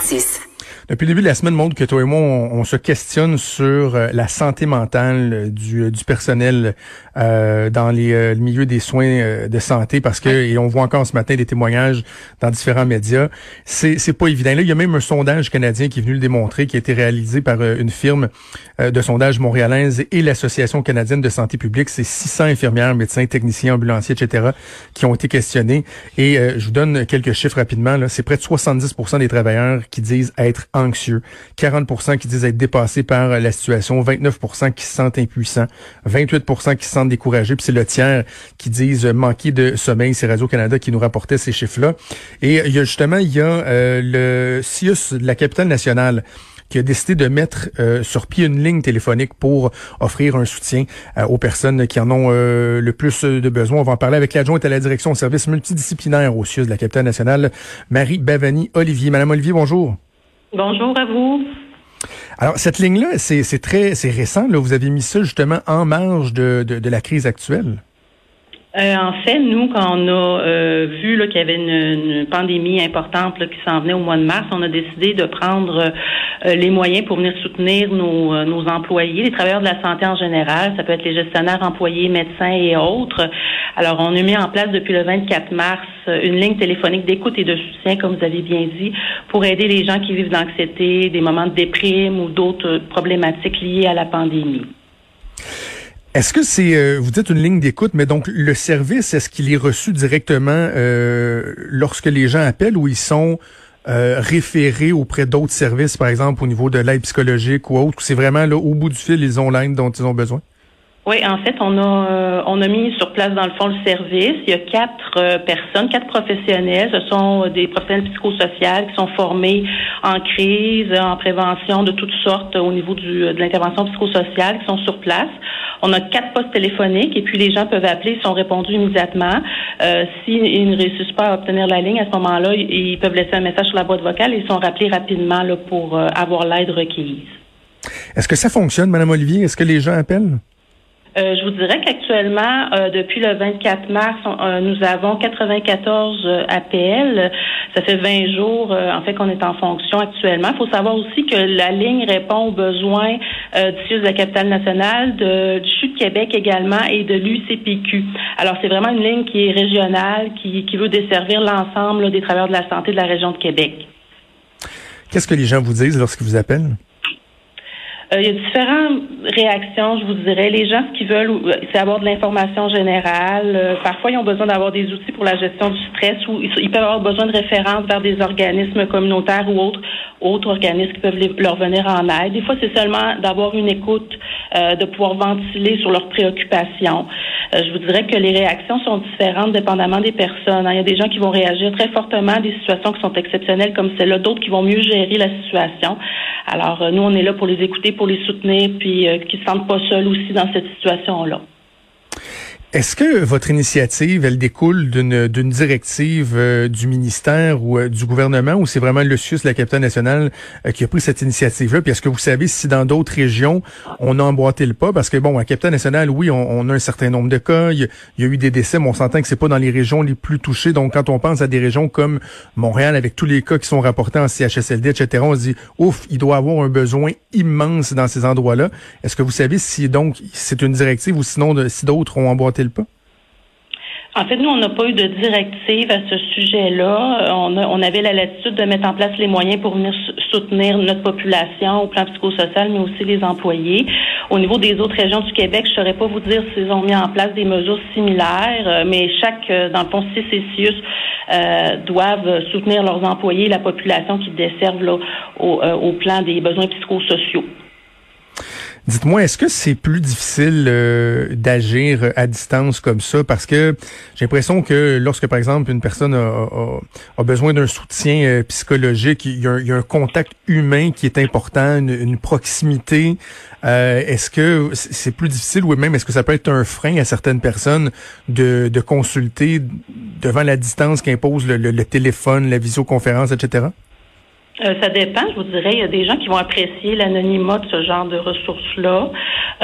36. Depuis le début de la semaine, montre que toi et moi, on, se questionne sur euh, la santé mentale euh, du, du personnel euh, dans les, le milieu des soins de santé, parce que, et on voit encore ce matin des témoignages dans différents médias, c'est, c'est pas évident. Là, il y a même un sondage canadien qui est venu le démontrer, qui a été réalisé par une firme de sondage montréalaise et l'Association canadienne de santé publique. C'est 600 infirmières, médecins, techniciens, ambulanciers, etc., qui ont été questionnés. Et je vous donne quelques chiffres rapidement. Là. C'est près de 70% des travailleurs qui disent être anxieux, 40 qui disent être dépassés par la situation, 29 qui se sentent impuissants, 28 qui se sentent découragés, puis c'est le tiers qui disent manquer de sommeil. C'est Radio-Canada qui nous rapportait ces chiffres-là. Et il y a justement, il y a euh, le CIUS de la capitale nationale qui a décidé de mettre euh, sur pied une ligne téléphonique pour offrir un soutien euh, aux personnes qui en ont le plus de besoin. On va en parler avec l'adjointe à la direction au service multidisciplinaire au CIUS de la capitale nationale, Marie Bavani Olivier. Madame Olivier, bonjour. Bonjour à vous. Alors, cette ligne-là, c'est très c'est récent. Là. Vous avez mis ça justement en marge de, de, la crise actuelle. Euh, en fait, nous, quand on a euh, vu qu'il y avait une, pandémie importante qui s'en venait au mois de mars, on a décidé de prendre euh, les moyens pour venir soutenir nos, nos employés, les travailleurs de la santé en général. Ça peut être les gestionnaires, employés, médecins et autres. Alors, on a mis en place depuis le 24 mars une ligne téléphonique d'écoute et de soutien, comme vous avez bien dit, pour aider les gens qui vivent d'anxiété, des moments de déprime ou d'autres problématiques liées à la pandémie. Est-ce que c'est, euh, vous dites une ligne d'écoute, mais donc le service, est-ce qu'il est reçu directement euh, lorsque les gens appellent ou ils sont euh, référés auprès d'autres services, par exemple au niveau de l'aide psychologique ou autre, c'est vraiment là au bout du fil, ils ont l'aide dont ils ont besoin? Oui, en fait, on a euh, on a mis sur place dans le fond le service. Il y a quatre personnes, quatre professionnels. Ce sont des professionnels psychosociaux qui sont formés en crise, en prévention de toutes sortes au niveau de l'intervention psychosociale, qui sont sur place. On a quatre postes téléphoniques et puis les gens peuvent appeler, ils sont répondus immédiatement. Euh, S'ils ne réussissent pas à obtenir la ligne, à ce moment-là, ils peuvent laisser un message sur la boîte vocale et ils sont rappelés rapidement pour euh, avoir l'aide requise. Est-ce que ça fonctionne, Madame Olivier? Est-ce que les gens appellent? Euh, je vous dirais qu'actuellement, euh, depuis le 24 mars, euh, nous avons 94 appels. Ça fait 20 jours, en fait, qu'on est en fonction actuellement. Il faut savoir aussi que la ligne répond aux besoins du de la capitale nationale, de, du CHU de Québec également et de l'UCPQ. Alors, c'est vraiment une ligne qui est régionale, qui, qui veut desservir l'ensemble des travailleurs de la santé de la région de Québec. Qu'est-ce que les gens vous disent lorsqu'ils vous appellent? Euh, il y a différentes réactions, je vous dirais. Les gens, ce qu'ils veulent, euh, c'est avoir de l'information générale. Euh, parfois, ils ont besoin d'avoir des outils pour la gestion du stress ou ils, peuvent avoir besoin de références vers des organismes communautaires ou autres, autres organismes qui peuvent leur venir en aide. Des fois, c'est seulement d'avoir une écoute, de pouvoir ventiler sur leurs préoccupations. Je vous dirais que les réactions sont différentes dépendamment des personnes. Hein. Il y a des gens qui vont réagir très fortement à des situations qui sont exceptionnelles comme celle-là, d'autres qui vont mieux gérer la situation. Alors, nous, on est là pour les écouter, pour les soutenir, puis euh, qu'ils ne se sentent pas seuls aussi dans cette situation-là. Est-ce que votre initiative, elle découle d'une directive euh, du ministère ou euh, du gouvernement ou c'est vraiment le CIUS, la capitale nationale, euh, qui a pris cette initiative-là? Puis est-ce que vous savez si dans d'autres régions, on a emboîté le pas? Parce que bon, à capitale nationale, oui, on, a un certain nombre de cas, il y, a, eu des décès, mais on s'entend que c'est pas dans les régions les plus touchées. Donc quand on pense à des régions comme Montréal, avec tous les cas qui sont rapportés en CHSLD, etc., on se dit, ouf, il doit avoir un besoin immense dans ces endroits-là. Est-ce que vous savez si donc c'est une directive ou sinon si d'autres ont emboîté En fait, nous, on n'a pas eu de directive à ce sujet-là. On, on avait la latitude de mettre en place les moyens pour venir soutenir notre population au plan psychosocial, mais aussi les employés. Au niveau des autres régions du Québec, je ne saurais pas vous dire s'ils ont mis en place des mesures similaires, euh, mais chaque, euh, dans le fond, CCCIUS euh, doivent soutenir leurs employés, la population qui desservent au plan des besoins psychosociaux. Dites-moi, est-ce que c'est plus difficile euh, d'agir à distance comme ça? Parce que j'ai l'impression que lorsque, par exemple, une personne a, besoin d'un soutien euh, psychologique, il y, a un, contact humain qui est important, une, proximité. Euh, est-ce que c'est plus difficile ou même est-ce que ça peut être un frein à certaines personnes de, consulter devant la distance qu'impose le téléphone, la visioconférence, etc.? Euh, ça dépend, je vous dirais. Il y a des gens qui vont apprécier l'anonymat de ce genre de ressources-là.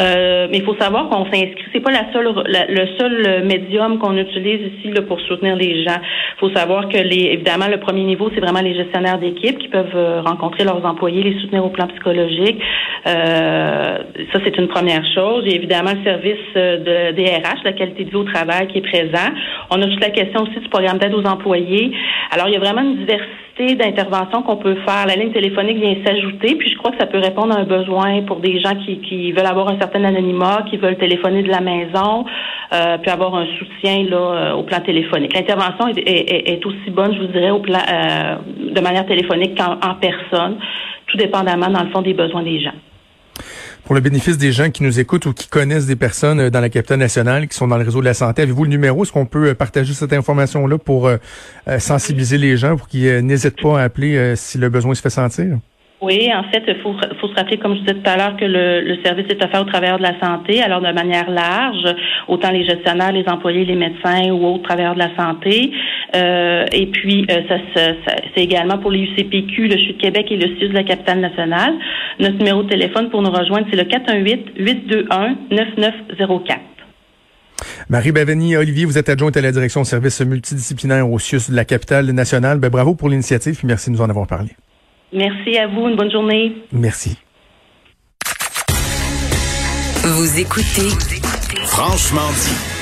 Euh, mais il faut savoir qu'on s'inscrit. C'est pas la seule, le seul médium qu'on utilise ici là, pour soutenir les gens. Il faut savoir que les, évidemment, le premier niveau, c'est vraiment les gestionnaires d'équipe qui peuvent euh, rencontrer leurs employés, les soutenir au plan psychologique. Euh, ça, c'est une première chose. A évidemment le service de DRH, la qualité de vie au travail, qui est présent. On a toute la question aussi du programme d'aide aux employés. Alors, il y a vraiment une diversité d'interventions qu'on peut faire. La ligne téléphonique vient s'ajouter, puis je crois que ça peut répondre à un besoin pour des gens qui, qui veulent avoir un certain anonymat, qui veulent téléphoner de la maison, euh, puis avoir un soutien là euh, au plan téléphonique. L'intervention est, est, est, aussi bonne, je vous dirais, au plan euh, de manière téléphonique qu'en en personne, tout dépendamment dans le fond des besoins des gens pour le bénéfice des gens qui nous écoutent ou qui connaissent des personnes euh, dans la capitale nationale qui sont dans le réseau de la santé, avez-vous le numéro? Est-ce qu'on peut euh, partager cette information-là pour euh, sensibiliser les gens pour qu'ils n'hésitent pas à appeler si le besoin se fait sentir? Oui, en fait, il faut, faut, se rappeler, comme je disais tout à l'heure, que le, le, service est offert au travers de la santé, alors de manière large, autant les gestionnaires, les employés, les médecins ou autres travers de la santé. Euh, et puis, euh, ça, ça, c'est également pour les UCPQ, le CHU de Québec et le CIUS de la capitale nationale. Notre numéro de téléphone pour nous rejoindre, c'est le 418-821-9904. Marie Baveni, Olivier, vous êtes adjointe à la direction de services multidisciplinaires au CIUS de la capitale nationale. Ben, bravo pour l'initiative et merci de nous en avoir parlé. Merci à vous. Une bonne journée. Merci. Vous écoutez Franchement dit.